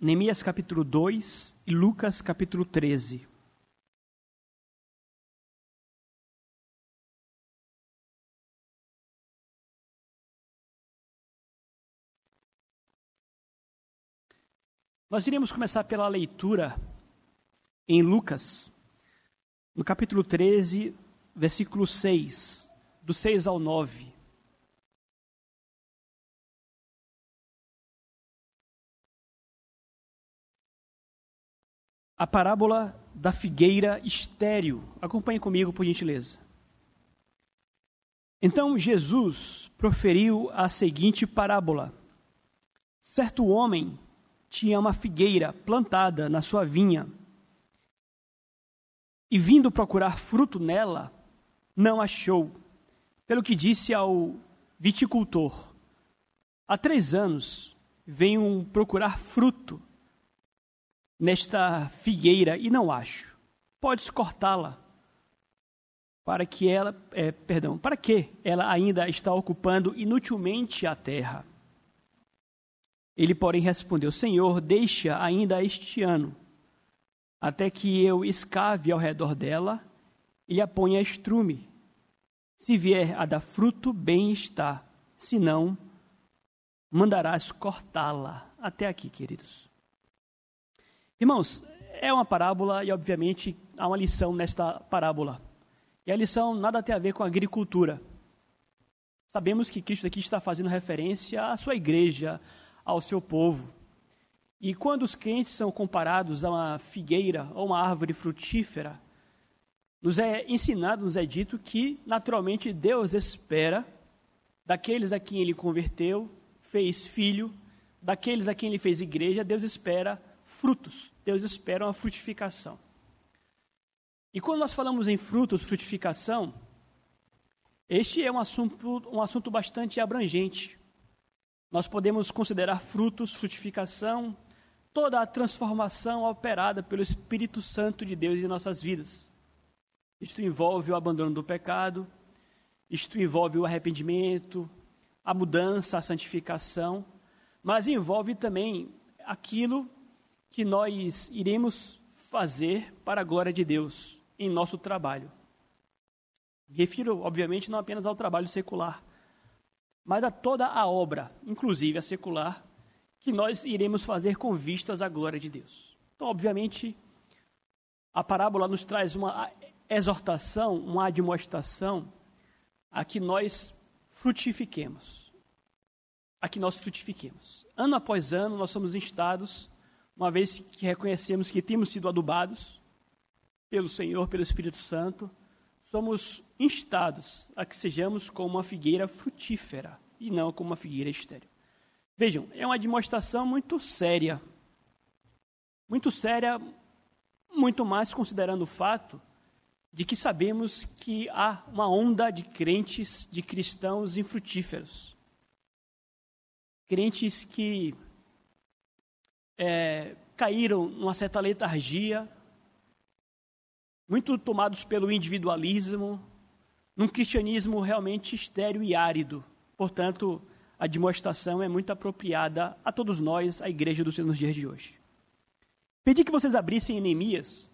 Neemias capítulo 2 e Lucas capítulo 13. Nós iremos começar pela leitura em Lucas, no capítulo 13, versículo 6, do 6 ao 9. A parábola da figueira estéril. Acompanhe comigo, por gentileza. Então Jesus proferiu a seguinte parábola: Certo homem tinha uma figueira plantada na sua vinha. E vindo procurar fruto nela, não achou. Pelo que disse ao viticultor: Há três anos venho procurar fruto nesta figueira e não acho. Podes cortá-la para que ela, é, perdão, para que ela ainda está ocupando inutilmente a terra. Ele, porém, respondeu: Senhor, deixa ainda este ano, até que eu escave ao redor dela e a ponha estrume. Se vier a dar fruto, bem está. Se não, mandarás cortá-la. Até aqui, queridos. Irmãos, é uma parábola e, obviamente, há uma lição nesta parábola. E a lição nada tem a ver com agricultura. Sabemos que Cristo aqui está fazendo referência à sua igreja, ao seu povo. E quando os crentes são comparados a uma figueira ou uma árvore frutífera, nos é ensinado, nos é dito que, naturalmente, Deus espera daqueles a quem ele converteu, fez filho, daqueles a quem ele fez igreja, Deus espera frutos, Deus espera uma frutificação. E quando nós falamos em frutos, frutificação, este é um assunto, um assunto bastante abrangente. Nós podemos considerar frutos, frutificação, toda a transformação operada pelo Espírito Santo de Deus em nossas vidas. Isto envolve o abandono do pecado, isto envolve o arrependimento, a mudança, a santificação, mas envolve também aquilo que nós iremos fazer para a glória de Deus em nosso trabalho. Refiro, obviamente, não apenas ao trabalho secular, mas a toda a obra, inclusive a secular, que nós iremos fazer com vistas à glória de Deus. Então, obviamente, a parábola nos traz uma exortação, uma admoestação a que nós frutifiquemos. A que nós frutifiquemos. Ano após ano, nós somos instados, uma vez que reconhecemos que temos sido adubados pelo Senhor, pelo Espírito Santo, somos instados a que sejamos como uma figueira frutífera e não como uma figueira estéril. Vejam, é uma demonstração muito séria. Muito séria, muito mais considerando o fato de que sabemos que há uma onda de crentes, de cristãos infrutíferos. Crentes que é, caíram numa certa letargia, muito tomados pelo individualismo, num cristianismo realmente estéril e árido. Portanto, a demonstração é muito apropriada a todos nós, a igreja do Senhor nos dias de hoje. Pedi que vocês abrissem em Neemias,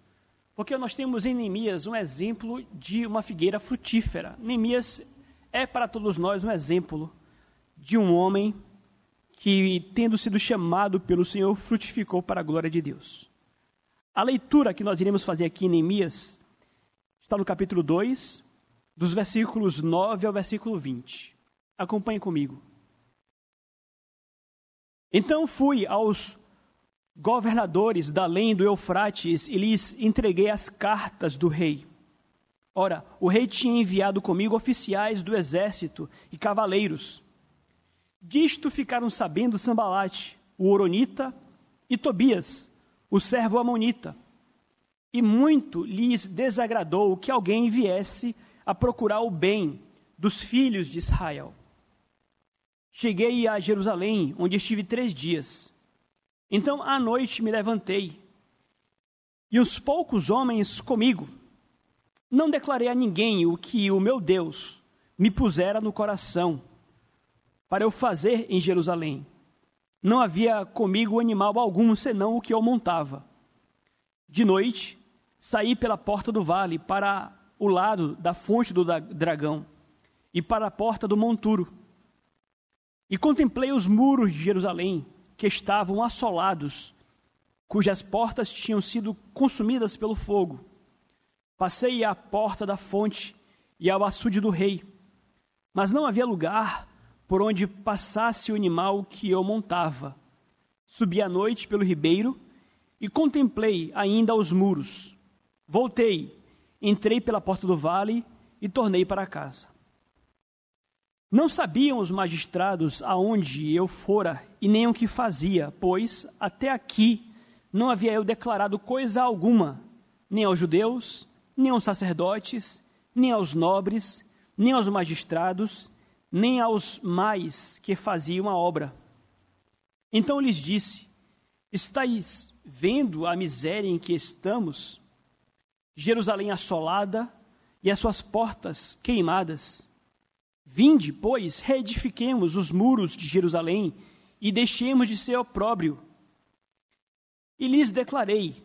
porque nós temos em Neemias um exemplo de uma figueira frutífera. Neemias é para todos nós um exemplo de um homem que, tendo sido chamado pelo Senhor, frutificou para a glória de Deus. A leitura que nós iremos fazer aqui em Neemias está no capítulo 2, dos versículos 9 ao versículo 20. Acompanhe comigo. Então fui aos governadores da além do Eufrates e lhes entreguei as cartas do rei. Ora, o rei tinha enviado comigo oficiais do exército e cavaleiros. Disto ficaram sabendo Sambalate, o Oronita, e Tobias, o servo Amonita. E muito lhes desagradou que alguém viesse a procurar o bem dos filhos de Israel. Cheguei a Jerusalém, onde estive três dias. Então, à noite, me levantei, e os poucos homens comigo. Não declarei a ninguém o que o meu Deus me pusera no coração para eu fazer em Jerusalém não havia comigo animal algum senão o que eu montava. De noite, saí pela porta do vale para o lado da fonte do dragão e para a porta do monturo. E contemplei os muros de Jerusalém, que estavam assolados, cujas portas tinham sido consumidas pelo fogo. Passei à porta da fonte e ao açude do rei, mas não havia lugar por onde passasse o animal que eu montava. Subi à noite pelo ribeiro e contemplei ainda os muros. Voltei, entrei pela porta do vale e tornei para casa. Não sabiam os magistrados aonde eu fora e nem o que fazia, pois até aqui não havia eu declarado coisa alguma, nem aos judeus, nem aos sacerdotes, nem aos nobres, nem aos magistrados, nem aos mais que faziam a obra. Então lhes disse: Estais vendo a miséria em que estamos? Jerusalém assolada e as suas portas queimadas. Vinde, pois, reedifiquemos os muros de Jerusalém e deixemos de ser opróbrio. E lhes declarei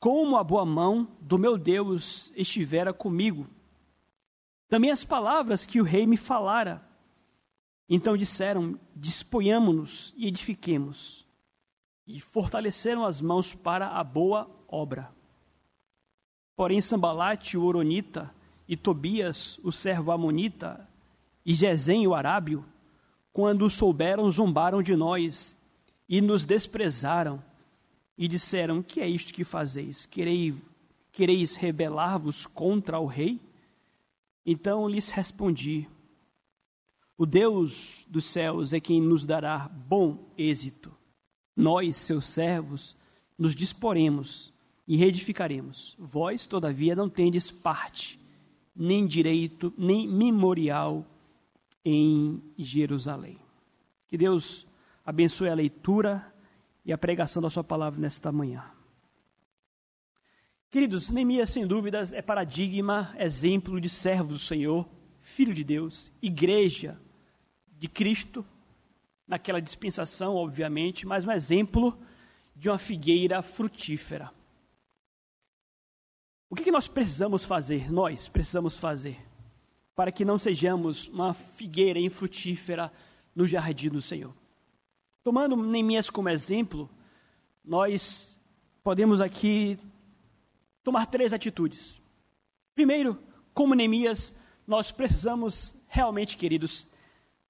como a boa mão do meu Deus estivera comigo. Também as palavras que o rei me falara. Então disseram: Disponhamos-nos e edifiquemos. E fortaleceram as mãos para a boa obra. Porém, Sambalate, o Oronita, e Tobias, o servo Amonita, e Gesem, o Arábio, quando souberam, zombaram de nós e nos desprezaram e disseram: Que é isto que fazeis? Quereis, quereis rebelar-vos contra o rei? Então lhes respondi: O Deus dos céus é quem nos dará bom êxito. Nós, seus servos, nos disporemos e reedificaremos. Vós, todavia, não tendes parte, nem direito, nem memorial em Jerusalém. Que Deus abençoe a leitura e a pregação da Sua palavra nesta manhã. Queridos, Neemias, sem dúvidas, é paradigma, exemplo de servo do Senhor, filho de Deus, igreja de Cristo, naquela dispensação, obviamente, mas um exemplo de uma figueira frutífera. O que, que nós precisamos fazer? Nós precisamos fazer para que não sejamos uma figueira infrutífera no jardim do Senhor. Tomando Neemias como exemplo, nós podemos aqui tomar três atitudes. Primeiro, como Neemias, nós precisamos realmente, queridos,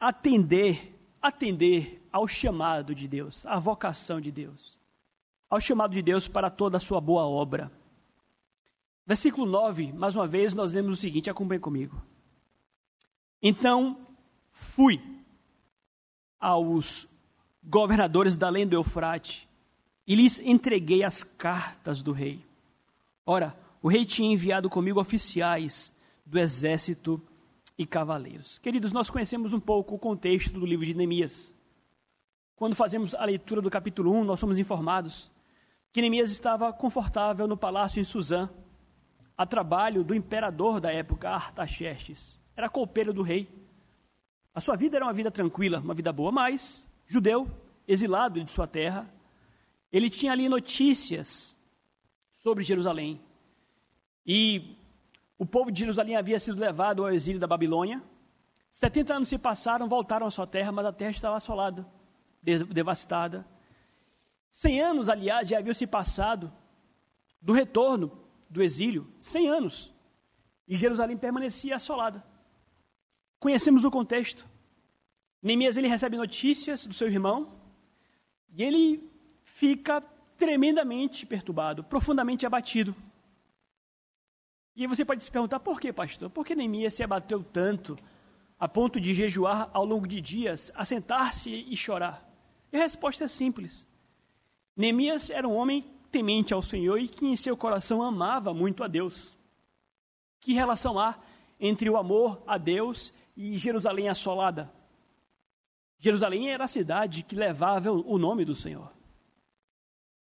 atender, atender ao chamado de Deus, à vocação de Deus, ao chamado de Deus para toda a sua boa obra. Versículo 9, mais uma vez, nós lemos o seguinte, acompanhe comigo. Então fui aos governadores da além do Eufrate e lhes entreguei as cartas do rei. Ora, o rei tinha enviado comigo oficiais do exército e cavaleiros. Queridos, nós conhecemos um pouco o contexto do livro de Neemias. Quando fazemos a leitura do capítulo 1, nós somos informados que Neemias estava confortável no palácio em Suzã, a trabalho do imperador da época, Artaxerxes era copeiro do rei. A sua vida era uma vida tranquila, uma vida boa, mas judeu, exilado de sua terra, ele tinha ali notícias sobre Jerusalém. E o povo de Jerusalém havia sido levado ao exílio da Babilônia. 70 anos se passaram, voltaram à sua terra, mas a terra estava assolada, devastada. 100 anos, aliás, já haviam se passado do retorno do exílio. 100 anos. E Jerusalém permanecia assolada. Conhecemos o contexto. Neemias ele recebe notícias do seu irmão e ele fica tremendamente perturbado, profundamente abatido. E você pode se perguntar por que, pastor? Por que Neemias se abateu tanto a ponto de jejuar ao longo de dias, assentar-se e chorar? E a resposta é simples. Neemias era um homem temente ao Senhor e que em seu coração amava muito a Deus. Que relação há entre o amor a Deus e Jerusalém assolada. Jerusalém era a cidade que levava o nome do Senhor.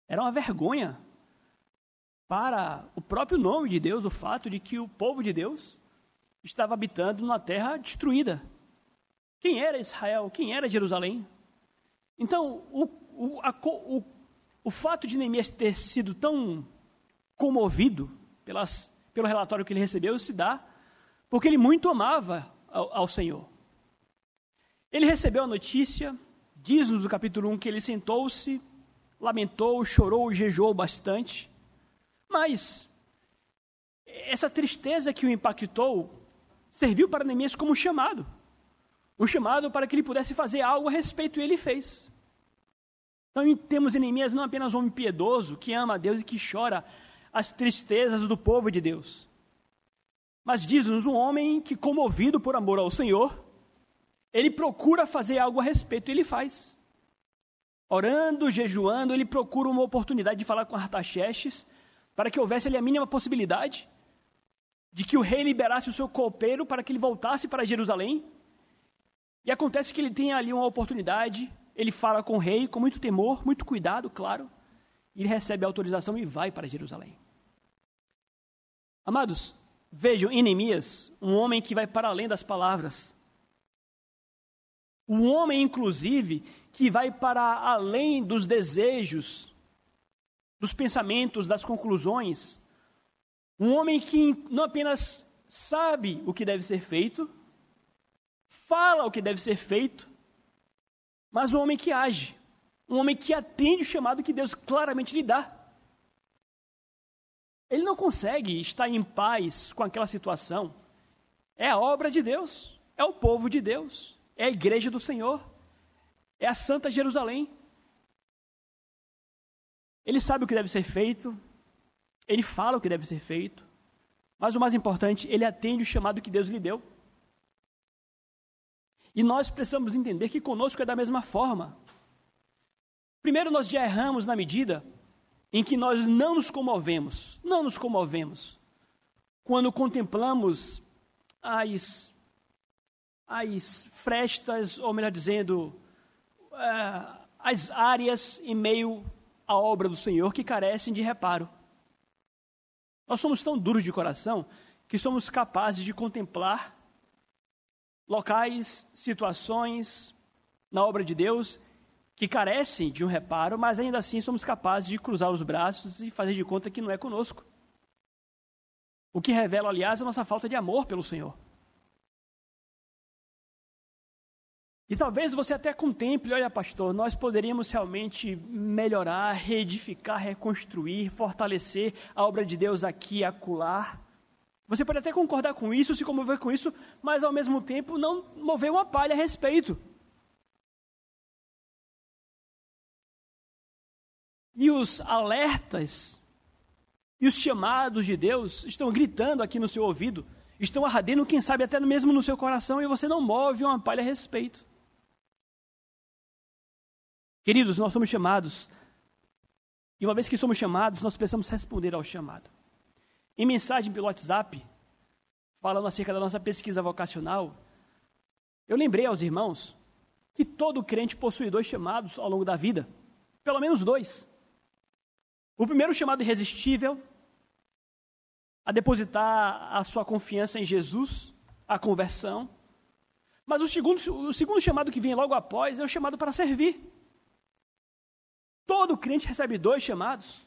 Era uma vergonha para o próprio nome de Deus o fato de que o povo de Deus estava habitando numa terra destruída. Quem era Israel? Quem era Jerusalém? Então, o, o, a, o, o fato de Neemias ter sido tão comovido pelas, pelo relatório que ele recebeu se dá porque ele muito amava ao, ao Senhor. Ele recebeu a notícia, diz-nos no capítulo 1 que ele sentou-se, lamentou, chorou, jejuou bastante, mas essa tristeza que o impactou serviu para Neemias como um chamado. Um chamado para que ele pudesse fazer algo a respeito, e ele fez. Então temos em Neemias não apenas um homem piedoso, que ama a Deus e que chora as tristezas do povo de Deus, mas diz-nos um homem que, comovido por amor ao Senhor, ele procura fazer algo a respeito e ele faz. Orando, jejuando, ele procura uma oportunidade de falar com Artaxerxes, para que houvesse ali a mínima possibilidade de que o rei liberasse o seu copeiro para que ele voltasse para Jerusalém. E acontece que ele tem ali uma oportunidade, ele fala com o rei com muito temor, muito cuidado, claro, e ele recebe a autorização e vai para Jerusalém. Amados, vejam em Neemias um homem que vai para além das palavras. Um homem, inclusive, que vai para além dos desejos, dos pensamentos, das conclusões. Um homem que não apenas sabe o que deve ser feito, fala o que deve ser feito, mas um homem que age, um homem que atende o chamado que Deus claramente lhe dá. Ele não consegue estar em paz com aquela situação. É a obra de Deus, é o povo de Deus, é a igreja do Senhor, é a Santa Jerusalém. Ele sabe o que deve ser feito, ele fala o que deve ser feito, mas o mais importante, ele atende o chamado que Deus lhe deu. E nós precisamos entender que conosco é da mesma forma. Primeiro, nós já erramos na medida em que nós não nos comovemos, não nos comovemos, quando contemplamos as, as frestas, ou melhor dizendo, uh, as áreas em meio à obra do Senhor que carecem de reparo. Nós somos tão duros de coração que somos capazes de contemplar locais, situações na obra de Deus que carecem de um reparo, mas ainda assim somos capazes de cruzar os braços e fazer de conta que não é conosco. O que revela, aliás, a nossa falta de amor pelo Senhor. E talvez você até contemple, olha, pastor, nós poderíamos realmente melhorar, reedificar, reconstruir, fortalecer a obra de Deus aqui e acolá. Você pode até concordar com isso, se comover com isso, mas ao mesmo tempo não mover uma palha a respeito. E os alertas e os chamados de Deus estão gritando aqui no seu ouvido, estão ardendo, quem sabe até mesmo no seu coração, e você não move uma palha a respeito. Queridos, nós somos chamados, e uma vez que somos chamados, nós precisamos responder ao chamado. Em mensagem pelo WhatsApp, falando acerca da nossa pesquisa vocacional, eu lembrei aos irmãos que todo crente possui dois chamados ao longo da vida, pelo menos dois. O primeiro chamado irresistível a depositar a sua confiança em Jesus, a conversão. Mas o segundo, o segundo chamado que vem logo após é o chamado para servir. Todo crente recebe dois chamados: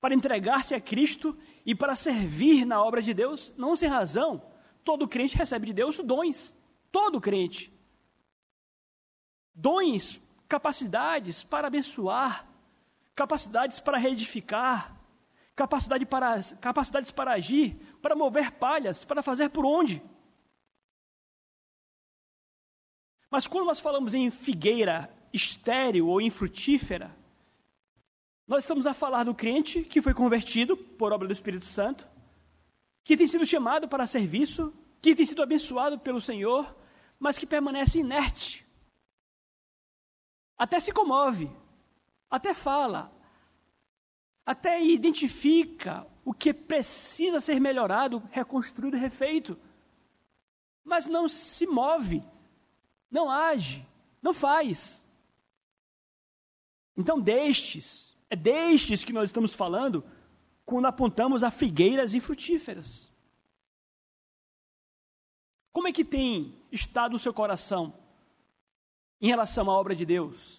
para entregar-se a Cristo e para servir na obra de Deus, não sem razão. Todo crente recebe de Deus dons. Todo crente. Dons, capacidades para abençoar, capacidades para reedificar, capacidade para, capacidades para agir, para mover palhas, para fazer por onde. Mas quando nós falamos em figueira estéril ou infrutífera, nós estamos a falar do crente que foi convertido por obra do Espírito Santo, que tem sido chamado para serviço, que tem sido abençoado pelo Senhor, mas que permanece inerte. Até se comove, até fala, até identifica o que precisa ser melhorado, reconstruído, refeito, mas não se move, não age, não faz. Então, destes, é destes que nós estamos falando quando apontamos a figueiras infrutíferas. Como é que tem estado o seu coração em relação à obra de Deus?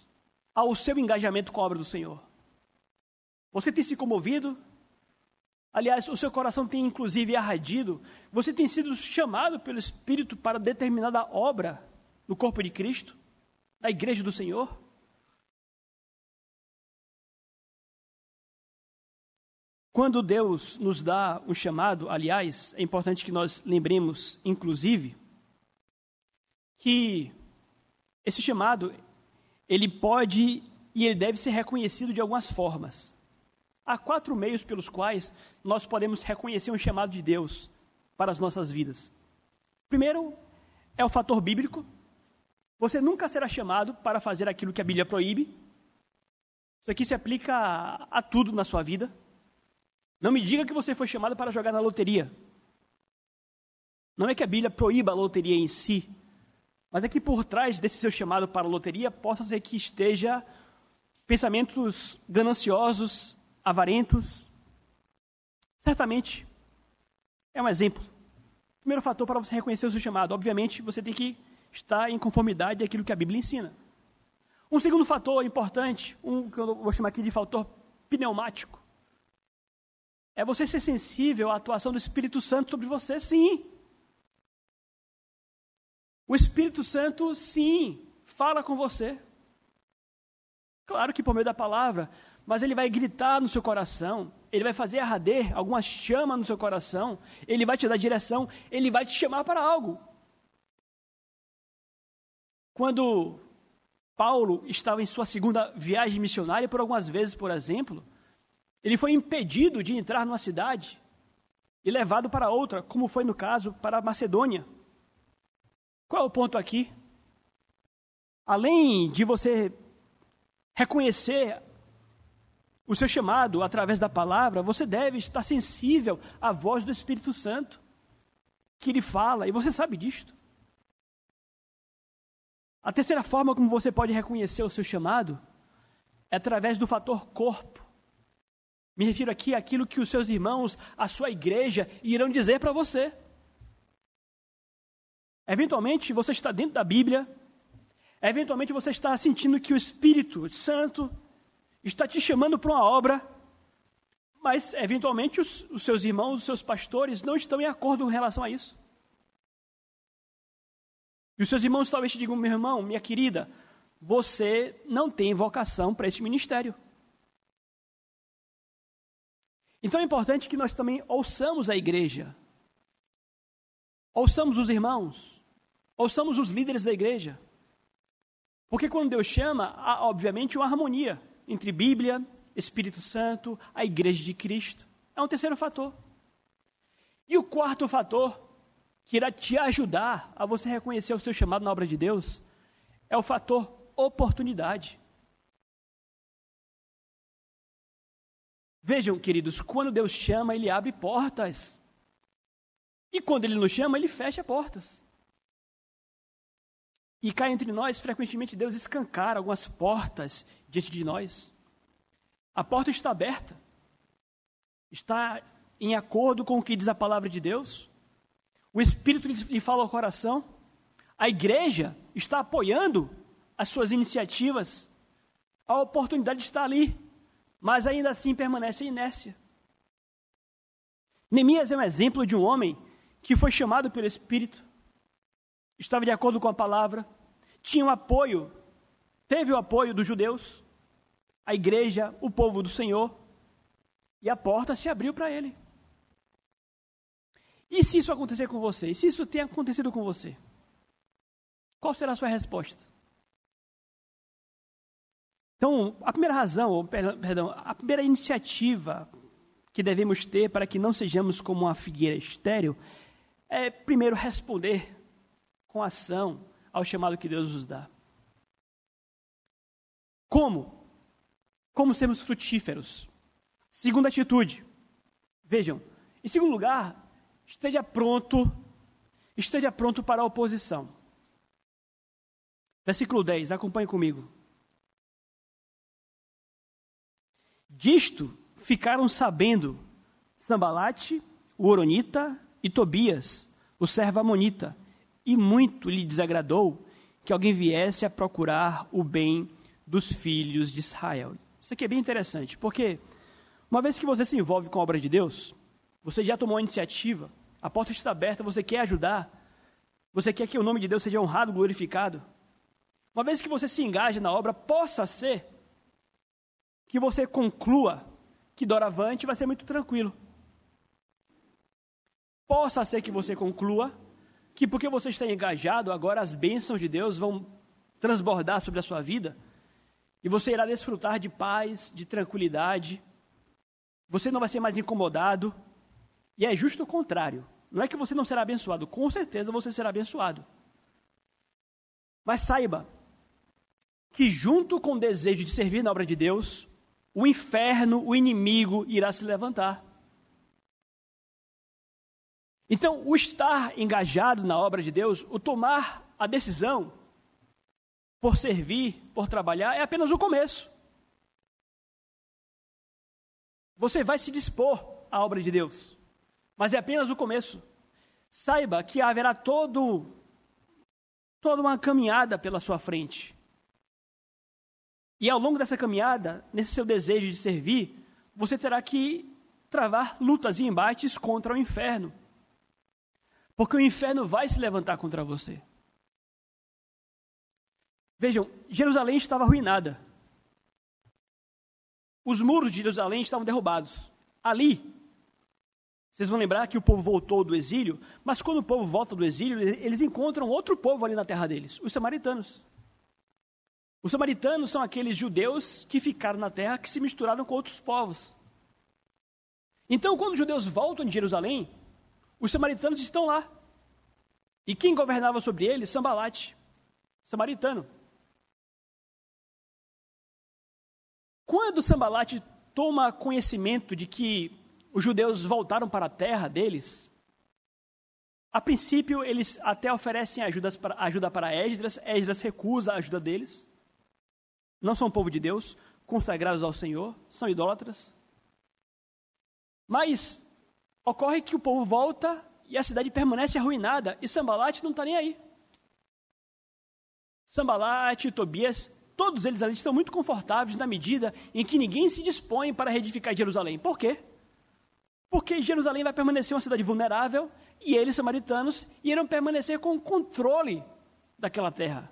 ao seu engajamento com a obra do Senhor? Você tem se comovido? Aliás, o seu coração tem inclusive arradido? Você tem sido chamado pelo Espírito para determinada obra no corpo de Cristo, na igreja do Senhor? Quando Deus nos dá um chamado, aliás, é importante que nós lembremos, inclusive, que esse chamado ele pode e ele deve ser reconhecido de algumas formas. Há quatro meios pelos quais nós podemos reconhecer um chamado de Deus para as nossas vidas. Primeiro é o fator bíblico. Você nunca será chamado para fazer aquilo que a Bíblia proíbe. Isso aqui se aplica a, a tudo na sua vida. Não me diga que você foi chamado para jogar na loteria. Não é que a Bíblia proíba a loteria em si, mas é que por trás desse seu chamado para a loteria possa ser que esteja pensamentos gananciosos, avarentos. Certamente é um exemplo. Primeiro fator para você reconhecer o seu chamado, obviamente, você tem que estar em conformidade daquilo que a Bíblia ensina. Um segundo fator importante, um que eu vou chamar aqui de fator pneumático, é você ser sensível à atuação do Espírito Santo sobre você, sim. O Espírito Santo, sim, fala com você. Claro que por meio da palavra, mas ele vai gritar no seu coração, ele vai fazer arder alguma chama no seu coração, ele vai te dar direção, ele vai te chamar para algo. Quando Paulo estava em sua segunda viagem missionária, por algumas vezes, por exemplo, ele foi impedido de entrar numa cidade e levado para outra, como foi no caso para Macedônia. Qual é o ponto aqui? Além de você reconhecer o seu chamado através da palavra, você deve estar sensível à voz do Espírito Santo, que ele fala, e você sabe disto. A terceira forma como você pode reconhecer o seu chamado é através do fator corpo. Me refiro aqui àquilo que os seus irmãos, a sua igreja, irão dizer para você. Eventualmente você está dentro da Bíblia, eventualmente você está sentindo que o Espírito Santo está te chamando para uma obra, mas eventualmente os, os seus irmãos, os seus pastores não estão em acordo com relação a isso. E os seus irmãos talvez te digam, meu irmão, minha querida, você não tem vocação para esse ministério. Então é importante que nós também ouçamos a igreja, ouçamos os irmãos, ouçamos os líderes da igreja. Porque quando Deus chama, há obviamente uma harmonia entre Bíblia, Espírito Santo, a Igreja de Cristo. É um terceiro fator. E o quarto fator, que irá te ajudar a você reconhecer o seu chamado na obra de Deus, é o fator oportunidade. Vejam, queridos, quando Deus chama, Ele abre portas. E quando Ele nos chama, Ele fecha portas. E cá entre nós, frequentemente, Deus escancara algumas portas diante de nós. A porta está aberta. Está em acordo com o que diz a palavra de Deus. O Espírito lhe fala ao coração. A igreja está apoiando as suas iniciativas. A oportunidade está ali, mas ainda assim permanece em inércia. Neemias é um exemplo de um homem que foi chamado pelo Espírito estava de acordo com a palavra, tinha o apoio, teve o apoio dos judeus, a igreja, o povo do Senhor, e a porta se abriu para ele. E se isso acontecer com você? E se isso tem acontecido com você? Qual será a sua resposta? Então, a primeira razão, ou, perdão, a primeira iniciativa que devemos ter para que não sejamos como uma figueira estéril é, primeiro, responder com ação ao chamado que Deus nos dá. Como? Como sermos frutíferos? Segunda atitude. Vejam, em segundo lugar, esteja pronto, esteja pronto para a oposição. Versículo 10, acompanhe comigo. Disto ficaram sabendo Sambalate, o Oronita e Tobias, o servo Amonita, e muito lhe desagradou que alguém viesse a procurar o bem dos filhos de Israel. Isso aqui é bem interessante, porque uma vez que você se envolve com a obra de Deus, você já tomou a iniciativa, a porta está aberta, você quer ajudar, você quer que o nome de Deus seja honrado, glorificado. Uma vez que você se engaje na obra, possa ser que você conclua que doravante vai ser muito tranquilo. Possa ser que você conclua que porque você está engajado, agora as bênçãos de Deus vão transbordar sobre a sua vida e você irá desfrutar de paz, de tranquilidade. Você não vai ser mais incomodado. E é justo o contrário. Não é que você não será abençoado, com certeza você será abençoado. Mas saiba que, junto com o desejo de servir na obra de Deus, o inferno, o inimigo, irá se levantar. Então, o estar engajado na obra de Deus, o tomar a decisão por servir, por trabalhar, é apenas o começo. Você vai se dispor à obra de Deus, mas é apenas o começo. Saiba que haverá todo, toda uma caminhada pela sua frente. E ao longo dessa caminhada, nesse seu desejo de servir, você terá que travar lutas e embates contra o inferno. Porque o inferno vai se levantar contra você. Vejam, Jerusalém estava arruinada. Os muros de Jerusalém estavam derrubados. Ali, vocês vão lembrar que o povo voltou do exílio, mas quando o povo volta do exílio, eles encontram outro povo ali na terra deles, os samaritanos. Os samaritanos são aqueles judeus que ficaram na terra, que se misturaram com outros povos. Então, quando os judeus voltam de Jerusalém, os samaritanos estão lá. E quem governava sobre eles? Sambalate, samaritano. Quando Sambalate toma conhecimento de que os judeus voltaram para a terra deles, a princípio eles até oferecem para, ajuda para Esdras, Esdras recusa a ajuda deles. Não são povo de Deus, consagrados ao Senhor, são idólatras. Mas ocorre que o povo volta e a cidade permanece arruinada e Sambalate não está nem aí. Sambalate, Tobias Todos eles ali estão muito confortáveis na medida em que ninguém se dispõe para reedificar Jerusalém. Por quê? Porque Jerusalém vai permanecer uma cidade vulnerável e eles, samaritanos, irão permanecer com o controle daquela terra.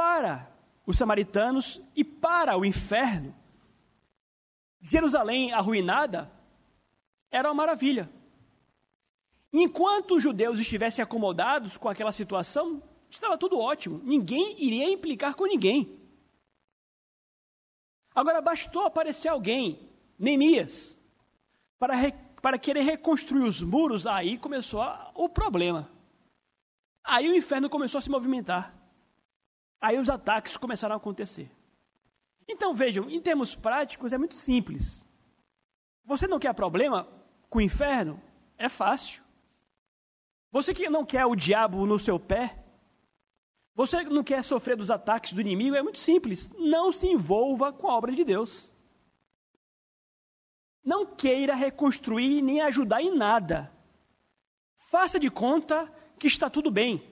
Para os samaritanos e para o inferno, Jerusalém arruinada era uma maravilha. Enquanto os judeus estivessem acomodados com aquela situação, estava tudo ótimo. Ninguém iria implicar com ninguém. Agora bastou aparecer alguém, Neemias, para, re, para querer reconstruir os muros, aí começou a, o problema. Aí o inferno começou a se movimentar. Aí os ataques começaram a acontecer. Então vejam, em termos práticos é muito simples. Você não quer problema com o inferno? É fácil. Você que não quer o diabo no seu pé, você não quer sofrer dos ataques do inimigo? É muito simples. Não se envolva com a obra de Deus. Não queira reconstruir nem ajudar em nada. Faça de conta que está tudo bem.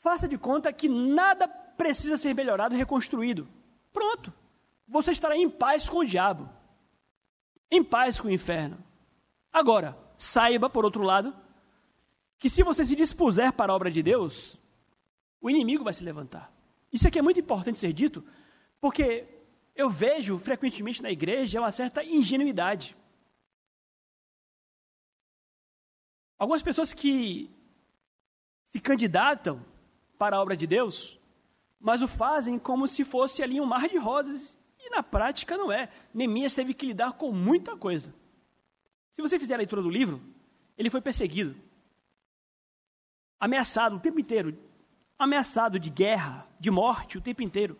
Faça de conta que nada precisa ser melhorado e reconstruído. Pronto. Você estará em paz com o diabo. Em paz com o inferno. Agora, saiba, por outro lado, que se você se dispuser para a obra de Deus, o inimigo vai se levantar. Isso aqui é muito importante ser dito, porque eu vejo frequentemente na igreja uma certa ingenuidade. Algumas pessoas que se candidatam para a obra de Deus, mas o fazem como se fosse ali um mar de rosas, e na prática não é. Neemias teve que lidar com muita coisa. Se você fizer a leitura do livro, ele foi perseguido, ameaçado o tempo inteiro ameaçado de guerra, de morte o tempo inteiro.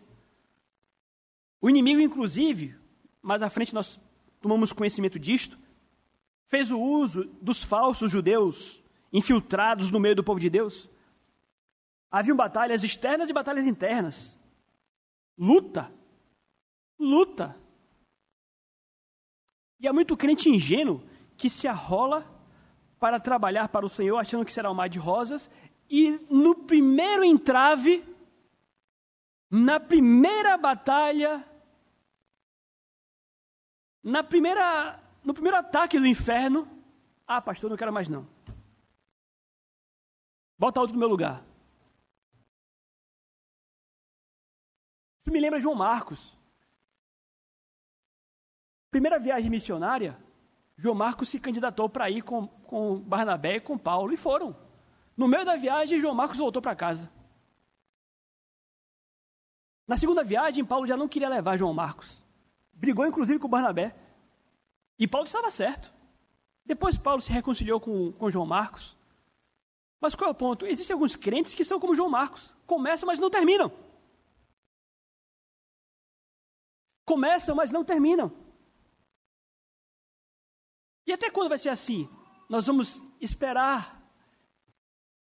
O inimigo, inclusive, mais à frente nós tomamos conhecimento disto, fez o uso dos falsos judeus infiltrados no meio do povo de Deus. Haviam batalhas externas e batalhas internas. Luta. Luta. E há muito crente ingênuo que se arrola para trabalhar para o Senhor, achando que será um mar de rosas, e no primeiro entrave Na primeira batalha, na primeira, no primeiro ataque do inferno, ah, pastor, não quero mais não. Bota outro no meu lugar. Isso me lembra João Marcos. Primeira viagem missionária, João Marcos se candidatou para ir com, com Barnabé e com Paulo, e foram. No meio da viagem, João Marcos voltou para casa. Na segunda viagem, Paulo já não queria levar João Marcos. Brigou inclusive com Barnabé. E Paulo estava certo. Depois Paulo se reconciliou com, com João Marcos. Mas qual é o ponto? Existem alguns crentes que são como João Marcos. Começam, mas não terminam. Começam, mas não terminam. E até quando vai ser assim? Nós vamos esperar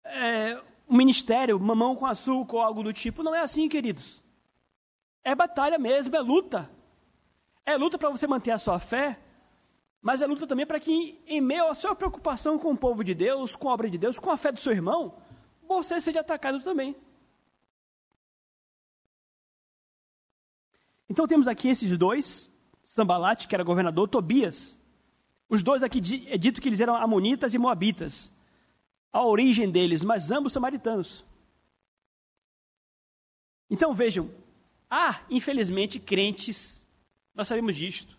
é, um ministério, mamão com açúcar ou algo do tipo. Não é assim, queridos. É batalha mesmo, é luta. É luta para você manter a sua fé, mas é luta também para que, em meio à sua preocupação com o povo de Deus, com a obra de Deus, com a fé do seu irmão, você seja atacado também. Então temos aqui esses dois, Sambalate, que era governador, Tobias. Os dois aqui é dito que eles eram amonitas e moabitas. A origem deles, mas ambos samaritanos. Então vejam, há, infelizmente, crentes, nós sabemos disto,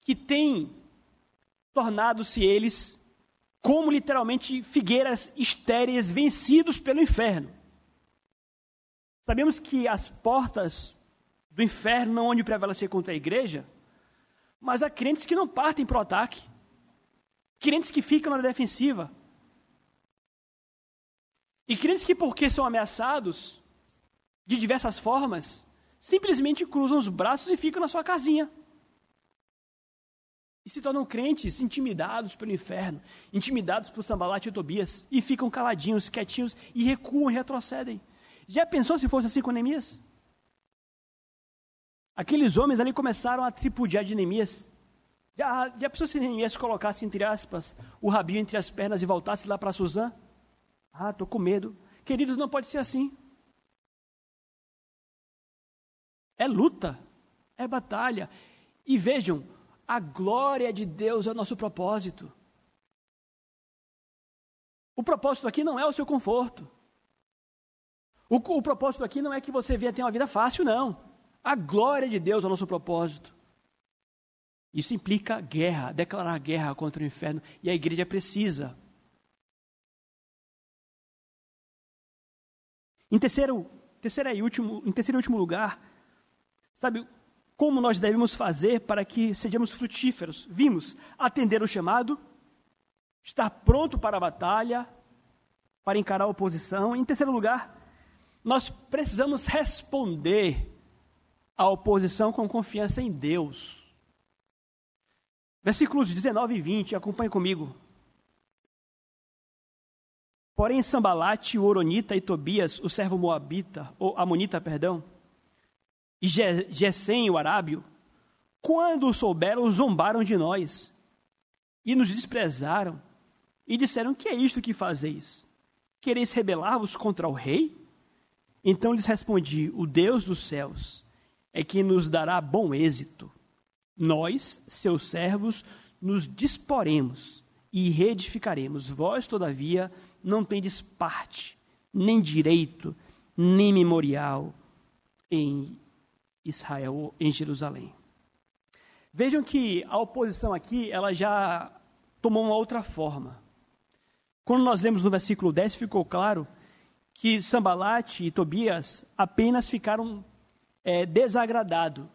que têm tornado-se eles como literalmente figueiras estéreis vencidos pelo inferno. Sabemos que as portas do inferno não onde prevalecer contra a igreja, mas há crentes que não partem para o ataque, crentes que ficam na defensiva, e crentes que, porque são ameaçados de diversas formas, simplesmente cruzam os braços e ficam na sua casinha. E se tornam crentes intimidados pelo inferno, intimidados por Sambalat e Tobias, e ficam caladinhos, quietinhos, e recuam retrocedem. Já pensou se fosse assim com Neemias? Aqueles homens ali começaram a tripudiar de Neemias. Já, já pensou se Neemias colocasse, entre aspas, o rabinho entre as pernas e voltasse lá para Suzã? Ah, estou com medo. Queridos, não pode ser assim. É luta, é batalha. E vejam, a glória de Deus é o nosso propósito. O propósito aqui não é o seu conforto. O, o propósito aqui não é que você venha ter uma vida fácil, não a glória de Deus ao nosso propósito. Isso implica guerra, declarar guerra contra o inferno, e a igreja precisa. Em terceiro, terceiro e último, em terceiro e último lugar, sabe como nós devemos fazer para que sejamos frutíferos? Vimos atender o chamado, estar pronto para a batalha, para encarar a oposição. Em terceiro lugar, nós precisamos responder a oposição com confiança em Deus. Versículos 19 e 20, acompanhe comigo. Porém, Sambalate, o Oronita e Tobias, o servo Moabita, ou Amonita, perdão, e Gesem, o Arábio, quando o souberam, zombaram de nós e nos desprezaram e disseram: Que é isto que fazeis? Quereis rebelar-vos contra o rei? Então lhes respondi: O Deus dos céus é que nos dará bom êxito. Nós, seus servos, nos disporemos e reedificaremos. Vós, todavia, não tendes parte, nem direito, nem memorial em Israel, em Jerusalém. Vejam que a oposição aqui, ela já tomou uma outra forma. Quando nós lemos no versículo 10, ficou claro que Sambalate e Tobias apenas ficaram é, desagradado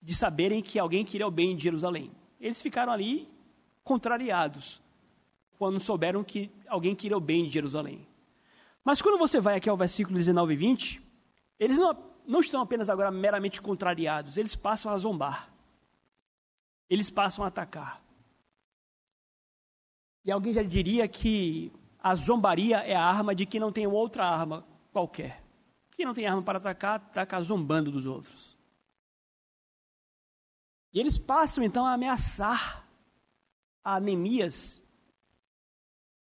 de saberem que alguém queria o bem de Jerusalém. Eles ficaram ali contrariados quando souberam que alguém queria o bem de Jerusalém. Mas quando você vai aqui ao versículo 19 e 20, eles não, não estão apenas agora meramente contrariados, eles passam a zombar. Eles passam a atacar. E alguém já diria que a zombaria é a arma de quem não tem outra arma qualquer. Quem não tem arma para atacar, ataca zombando dos outros. E eles passam então a ameaçar a Neemias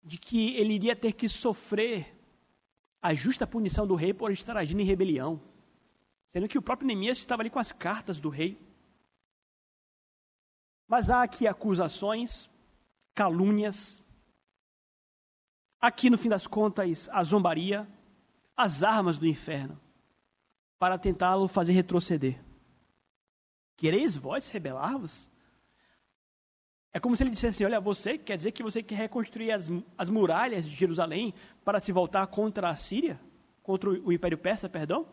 de que ele iria ter que sofrer a justa punição do rei por estar agindo em rebelião. Sendo que o próprio Neemias estava ali com as cartas do rei. Mas há aqui acusações, calúnias, aqui no fim das contas a zombaria, as armas do inferno, para tentá-lo fazer retroceder. Quereis vós rebelar-vos? É como se ele dissesse assim: Olha, você quer dizer que você quer reconstruir as, as muralhas de Jerusalém para se voltar contra a Síria? Contra o, Império Persa, perdão?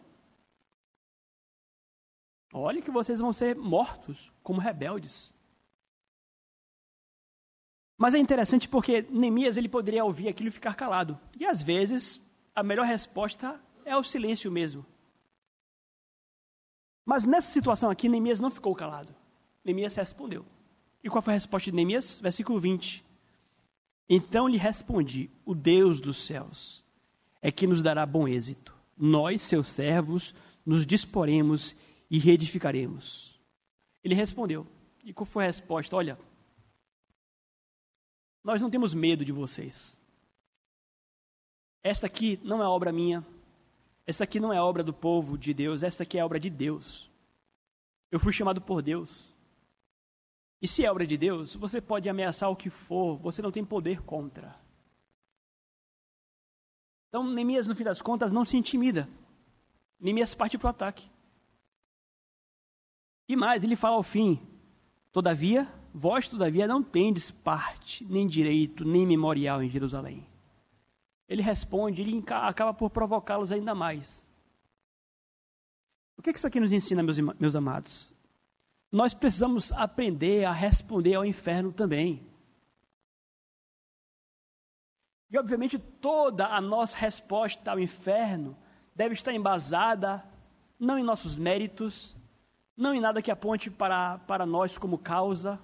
Olha que vocês vão ser mortos como rebeldes. Mas é interessante porque Neemias ele poderia ouvir aquilo e ficar calado. E às vezes a melhor resposta é o silêncio mesmo. Mas nessa situação aqui, Neemias não ficou calado. Neemias respondeu. E qual foi a resposta de Neemias? Versículo 20. Então lhe respondi: O Deus dos céus é que nos dará bom êxito. Nós, seus servos, nos disporemos e reedificaremos. Ele respondeu. E qual foi a resposta? Olha, nós não temos medo de vocês. Esta aqui não é obra minha. Esta aqui não é obra do povo de Deus. Esta aqui é obra de Deus. Eu fui chamado por Deus. E se é obra de Deus, você pode ameaçar o que for, você não tem poder contra. Então, Neemias, no fim das contas, não se intimida. Neemias parte para o ataque. E mais, ele fala ao fim: Todavia, vós, todavia, não tendes parte, nem direito, nem memorial em Jerusalém. Ele responde, ele acaba por provocá-los ainda mais. O que isso aqui nos ensina, meus, meus amados? Nós precisamos aprender a responder ao inferno também. E, obviamente, toda a nossa resposta ao inferno deve estar embasada não em nossos méritos, não em nada que aponte para, para nós como causa,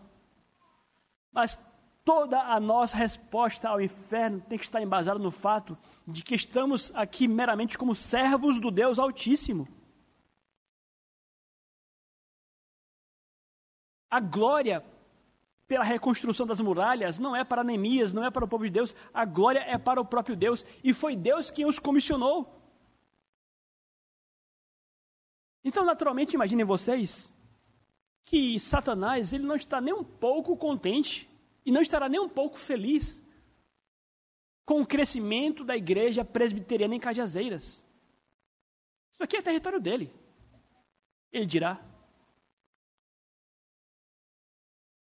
mas toda a nossa resposta ao inferno tem que estar embasada no fato de que estamos aqui meramente como servos do Deus Altíssimo. A glória pela reconstrução das muralhas não é para Neemias, não é para o povo de Deus, a glória é para o próprio Deus, e foi Deus quem os comissionou. Então, naturalmente, imaginem vocês que Satanás ele não está nem um pouco contente e não estará nem um pouco feliz com o crescimento da igreja presbiteriana em Cajazeiras. Isso aqui é território dele. Ele dirá.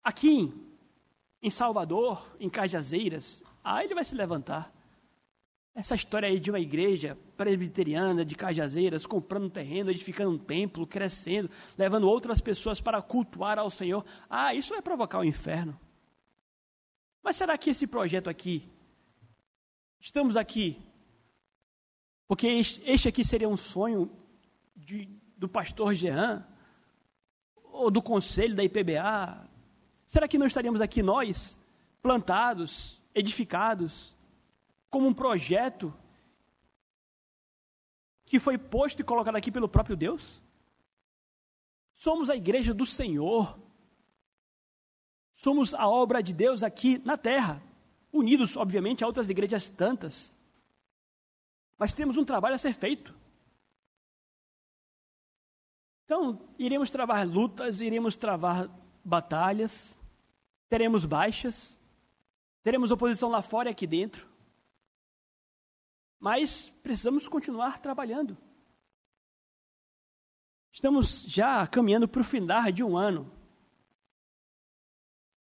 Aqui em Salvador, em Cajazeiras, aí ele vai se levantar. Essa história aí de uma igreja presbiteriana de Cajazeiras, comprando terreno, edificando um templo, crescendo, levando outras pessoas para cultuar ao Senhor. Ah, isso vai provocar o inferno. Mas será que esse projeto aqui, estamos aqui, porque este aqui seria um sonho de, do pastor Jean, ou do conselho da IPBA? Será que não estaríamos aqui nós, plantados, edificados, como um projeto que foi posto e colocado aqui pelo próprio Deus? Somos a igreja do Senhor. Somos a obra de Deus aqui na terra, unidos, obviamente, a outras igrejas tantas. Mas temos um trabalho a ser feito. Então, iremos travar lutas, iremos travar batalhas, teremos baixas, teremos oposição lá fora e aqui dentro. Mas precisamos continuar trabalhando. Estamos já caminhando para o final de um ano.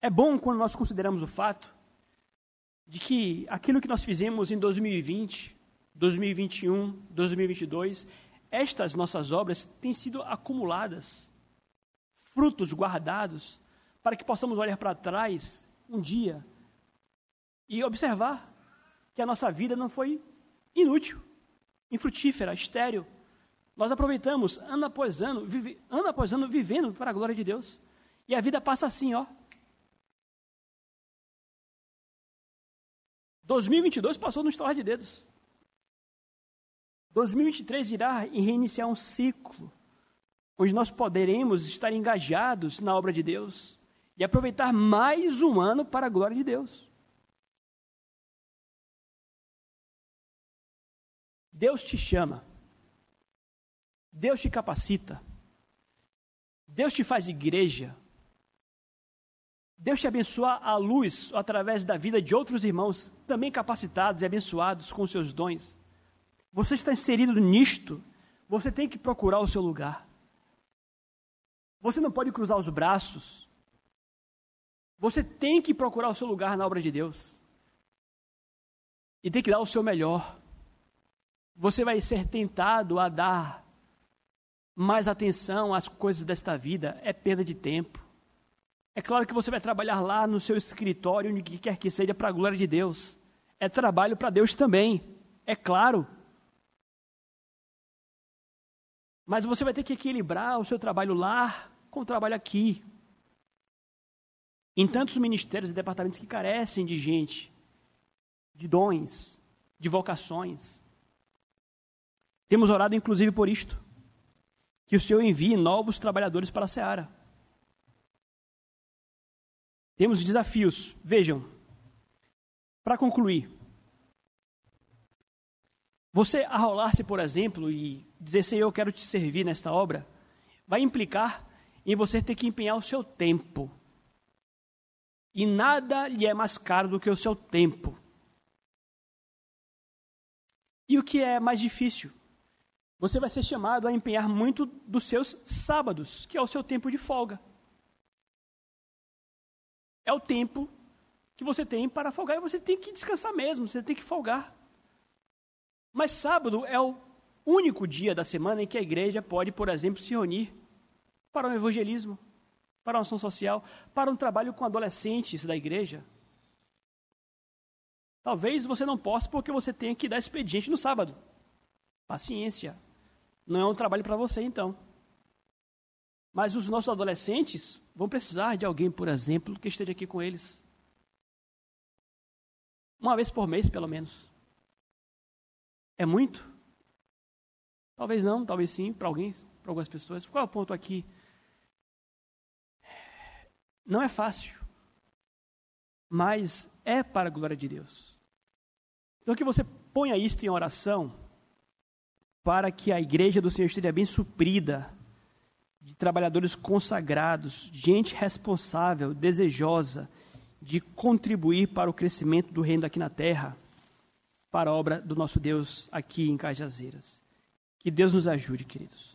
É bom quando nós consideramos o fato de que aquilo que nós fizemos em 2020, 2021, 2022, estas nossas obras têm sido acumuladas, frutos guardados, para que possamos olhar para trás um dia e observar que a nossa vida não foi inútil, infrutífera, estéril. Nós aproveitamos ano após ano, vive, ano após ano, vivendo para a glória de Deus. E a vida passa assim, ó. 2022 passou no estalar de dedos. 2023 irá reiniciar um ciclo, onde nós poderemos estar engajados na obra de Deus e aproveitar mais um ano para a glória de Deus. Deus te chama Deus te capacita. Deus te faz igreja. Deus te abençoa à luz através da vida de outros irmãos, também capacitados e abençoados com seus dons. Você está inserido nisto, você tem que procurar o seu lugar. Você não pode cruzar os braços. Você tem que procurar o seu lugar na obra de Deus. E tem que dar o seu melhor. Você vai ser tentado a dar mais atenção às coisas desta vida, é perda de tempo. É claro que você vai trabalhar lá no seu escritório, onde quer que seja, para a glória de Deus. É trabalho para Deus também, é claro. Mas você vai ter que equilibrar o seu trabalho lá com o trabalho aqui. Em tantos ministérios e departamentos que carecem de gente, de dons, de vocações. Temos orado inclusive por isto. Que o Senhor envie novos trabalhadores para a seara. Temos desafios. Vejam, para concluir, você arrolar-se, por exemplo, e dizer, Senhor, eu quero te servir nesta obra, vai implicar em você ter que empenhar o seu tempo. E nada lhe é mais caro do que o seu tempo. E o que é mais difícil? Você vai ser chamado a empenhar muito dos seus sábados, que é o seu tempo de folga. É o tempo que você tem para folgar e você tem que descansar mesmo, você tem que folgar. Mas sábado é o único dia da semana em que a igreja pode, por exemplo, se reunir para um evangelismo, para uma ação social, para um trabalho com adolescentes da igreja. Talvez você não possa porque você tenha que dar expediente no sábado. Paciência. Não é um trabalho para você, então. Mas os nossos adolescentes vão precisar de alguém, por exemplo, que esteja aqui com eles. Uma vez por mês, pelo menos. É muito? Talvez não, talvez sim, para alguém, para algumas pessoas. Qual é o ponto aqui? Não é fácil, mas é para a glória de Deus. Então que você ponha isto em oração para que a igreja do Senhor esteja bem suprida de trabalhadores consagrados, gente responsável, desejosa de contribuir para o crescimento do reino aqui na terra, para a obra do nosso Deus aqui em Cajazeiras. Que Deus nos ajude, queridos.